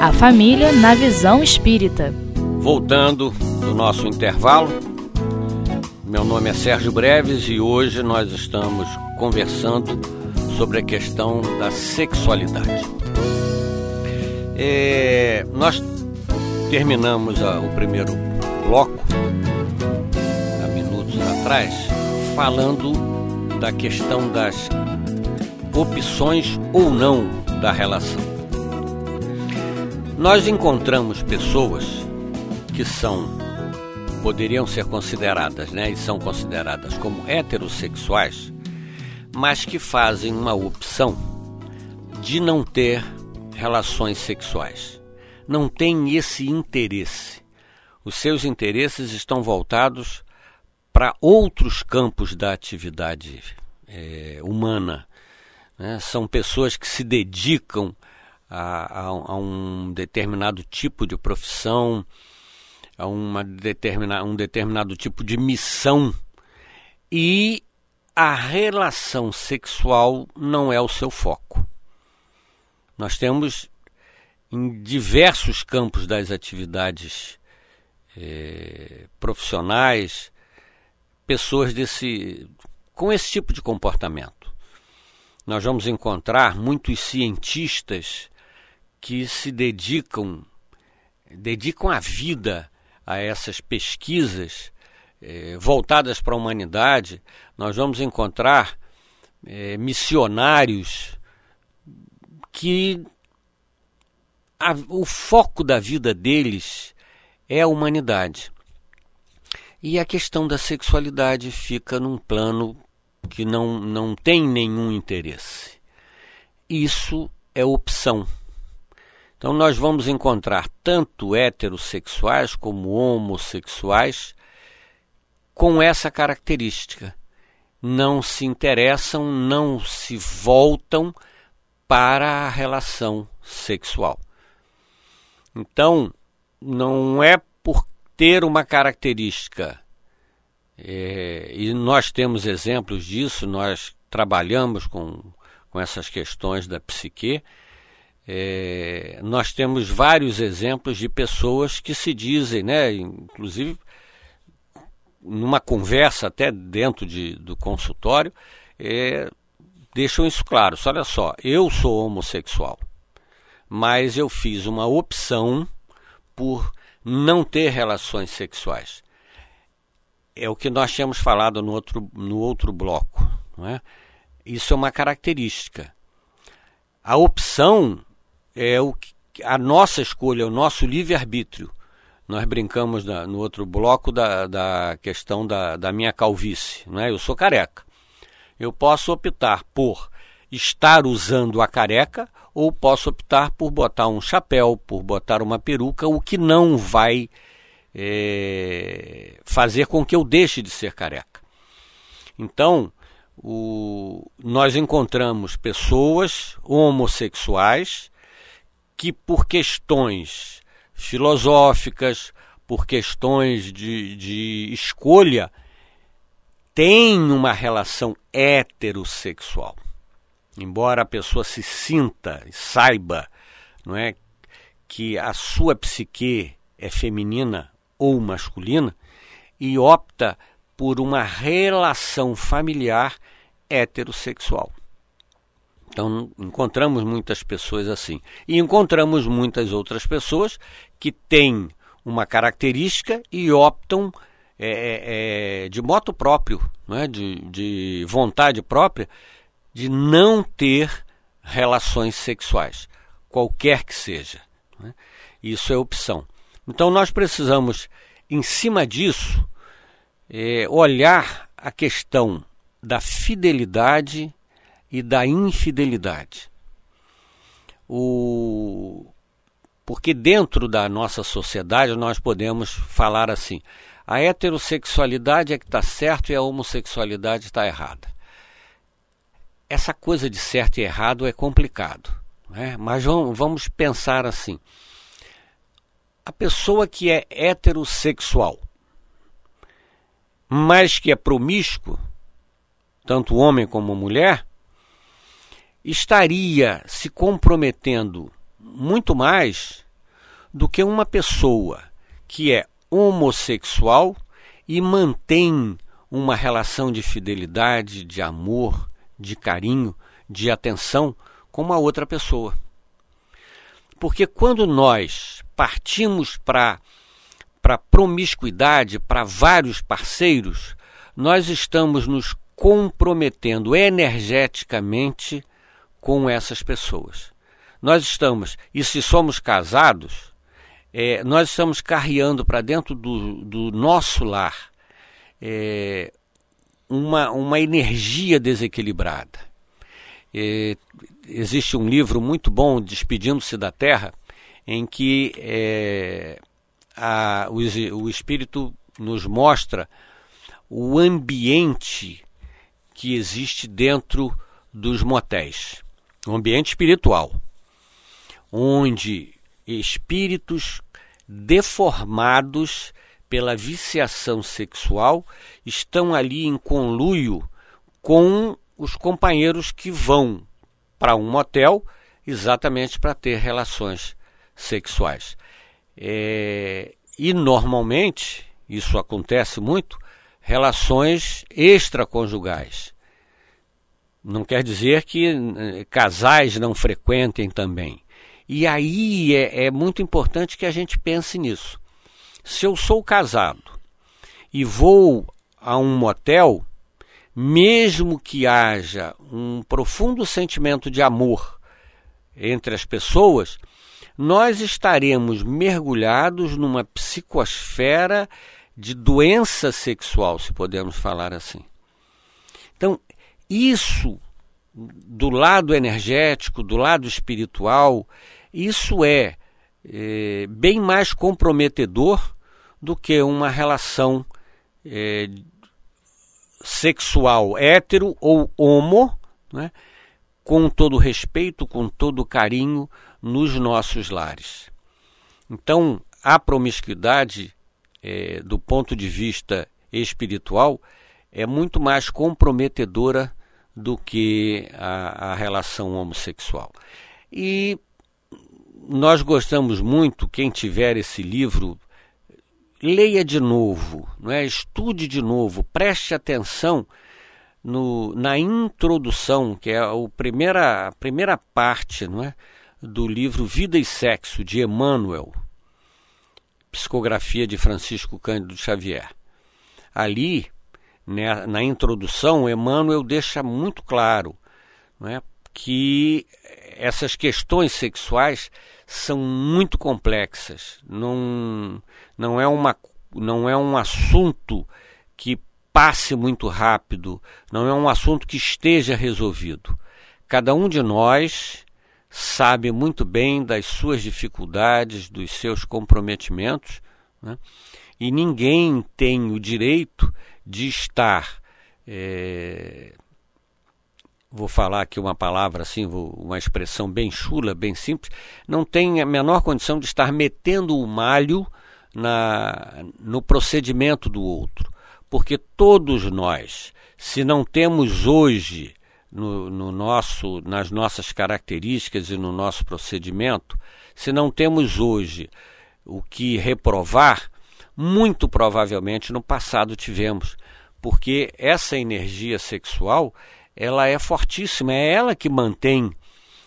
A família na visão espírita. Voltando do nosso intervalo, meu nome é Sérgio Breves e hoje nós estamos conversando sobre a questão da sexualidade. É, nós terminamos a, o primeiro bloco, há minutos atrás, falando da questão das opções ou não da relação. Nós encontramos pessoas que são poderiam ser consideradas, né, e são consideradas como heterossexuais, mas que fazem uma opção de não ter relações sexuais. Não tem esse interesse. Os seus interesses estão voltados para outros campos da atividade é, humana. Né? São pessoas que se dedicam a, a, a um determinado tipo de profissão, a uma determina, um determinado tipo de missão e a relação sexual não é o seu foco. Nós temos em diversos campos das atividades eh, profissionais pessoas desse com esse tipo de comportamento. Nós vamos encontrar muitos cientistas que se dedicam dedicam a vida a essas pesquisas eh, voltadas para a humanidade, nós vamos encontrar eh, missionários que a, o foco da vida deles é a humanidade. E a questão da sexualidade fica num plano que não, não tem nenhum interesse. Isso é opção. Então nós vamos encontrar tanto heterossexuais como homossexuais com essa característica. Não se interessam, não se voltam para a relação sexual. Então, não é por ter uma característica, é, e nós temos exemplos disso, nós trabalhamos com, com essas questões da psique, é, nós temos vários exemplos de pessoas que se dizem, né, inclusive numa conversa até dentro de, do consultório, é, deixam isso claro. Olha só, eu sou homossexual, mas eu fiz uma opção por não ter relações sexuais. É o que nós tínhamos falado no outro, no outro bloco. Não é? Isso é uma característica. A opção é o que, a nossa escolha, o nosso livre-arbítrio. Nós brincamos no outro bloco da, da questão da, da minha calvície. Né? Eu sou careca. Eu posso optar por estar usando a careca ou posso optar por botar um chapéu, por botar uma peruca, o que não vai é, fazer com que eu deixe de ser careca. Então, o, nós encontramos pessoas homossexuais que por questões filosóficas, por questões de, de escolha, têm uma relação heterossexual. Embora a pessoa se sinta e saiba não é, que a sua psique é feminina ou masculina e opta por uma relação familiar heterossexual. Então, encontramos muitas pessoas assim. E encontramos muitas outras pessoas que têm uma característica e optam é, é, é, de moto próprio, é? de, de vontade própria, de não ter relações sexuais, qualquer que seja. É? Isso é opção. Então, nós precisamos, em cima disso, é, olhar a questão da fidelidade e da infidelidade. O... Porque dentro da nossa sociedade nós podemos falar assim: a heterossexualidade é que está certo e a homossexualidade está errada. Essa coisa de certo e errado é complicado, né? mas vamos, pensar assim: a pessoa que é heterossexual, mas que é promíscuo, tanto homem como mulher, estaria se comprometendo muito mais do que uma pessoa que é homossexual e mantém uma relação de fidelidade, de amor, de carinho, de atenção com uma outra pessoa. Porque quando nós partimos para para promiscuidade, para vários parceiros, nós estamos nos comprometendo energeticamente com essas pessoas. Nós estamos, e se somos casados, é, nós estamos carreando para dentro do, do, nosso lar é, uma, uma energia desequilibrada. É, existe um livro muito bom, Despedindo-se da Terra, em que é, a, o, o Espírito nos mostra o ambiente que existe dentro dos motéis, um ambiente espiritual, onde espíritos deformados pela viciação sexual estão ali em conluio com os companheiros que vão para um motel exatamente para ter relações sexuais. É, e normalmente, isso acontece muito, relações extraconjugais. Não quer dizer que eh, casais não frequentem também. E aí é, é muito importante que a gente pense nisso. Se eu sou casado e vou a um motel, mesmo que haja um profundo sentimento de amor entre as pessoas, nós estaremos mergulhados numa psicosfera de doença sexual, se podemos falar assim. Então, isso do lado energético, do lado espiritual, isso é, é bem mais comprometedor do que uma relação é, sexual hétero ou homo, né, com todo respeito, com todo carinho, nos nossos lares. Então, a promiscuidade, é, do ponto de vista espiritual, é muito mais comprometedora do que a, a relação homossexual. E nós gostamos muito, quem tiver esse livro, leia de novo, não é? estude de novo, preste atenção no, na introdução, que é a primeira, a primeira parte, não é? do livro Vida e Sexo, de Emmanuel, psicografia de Francisco Cândido Xavier. Ali, né, na introdução, Emmanuel deixa muito claro né, que essas questões sexuais são muito complexas. Não, não, é uma, não é um assunto que passe muito rápido, não é um assunto que esteja resolvido. Cada um de nós sabe muito bem das suas dificuldades, dos seus comprometimentos, né? e ninguém tem o direito de estar. É... Vou falar aqui uma palavra assim, uma expressão bem chula, bem simples. Não tem a menor condição de estar metendo o malho na, no procedimento do outro. Porque todos nós, se não temos hoje no, no, nosso, nas nossas características e no nosso procedimento, se não temos hoje o que reprovar, muito provavelmente no passado tivemos, porque essa energia sexual ela é fortíssima, é ela que mantém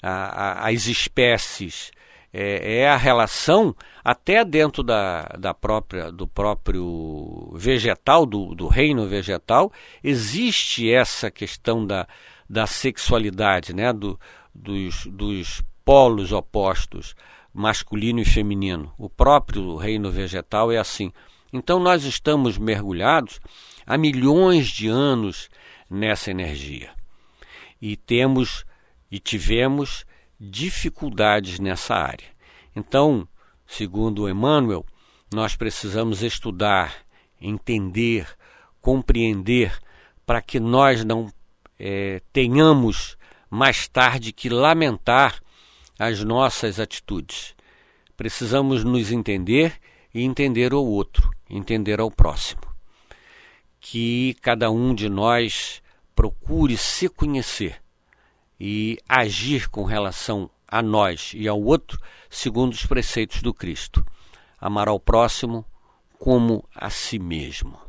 a, a, as espécies, é, é, a relação até dentro da, da própria, do próprio vegetal, do, do reino vegetal, existe essa questão da, da sexualidade, né? Do, dos, dos polos opostos, masculino e feminino. O próprio reino vegetal é assim. Então nós estamos mergulhados há milhões de anos nessa energia. E temos e tivemos dificuldades nessa área. Então, segundo Emmanuel, nós precisamos estudar, entender, compreender, para que nós não é, tenhamos mais tarde que lamentar as nossas atitudes. Precisamos nos entender e entender o outro, entender ao próximo. Que cada um de nós procure se conhecer e agir com relação a nós e ao outro segundo os preceitos do Cristo. Amar ao próximo como a si mesmo.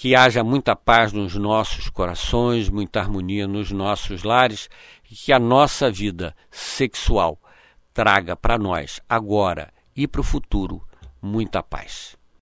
Que haja muita paz nos nossos corações, muita harmonia nos nossos lares e que a nossa vida sexual traga para nós, agora e para o futuro, muita paz.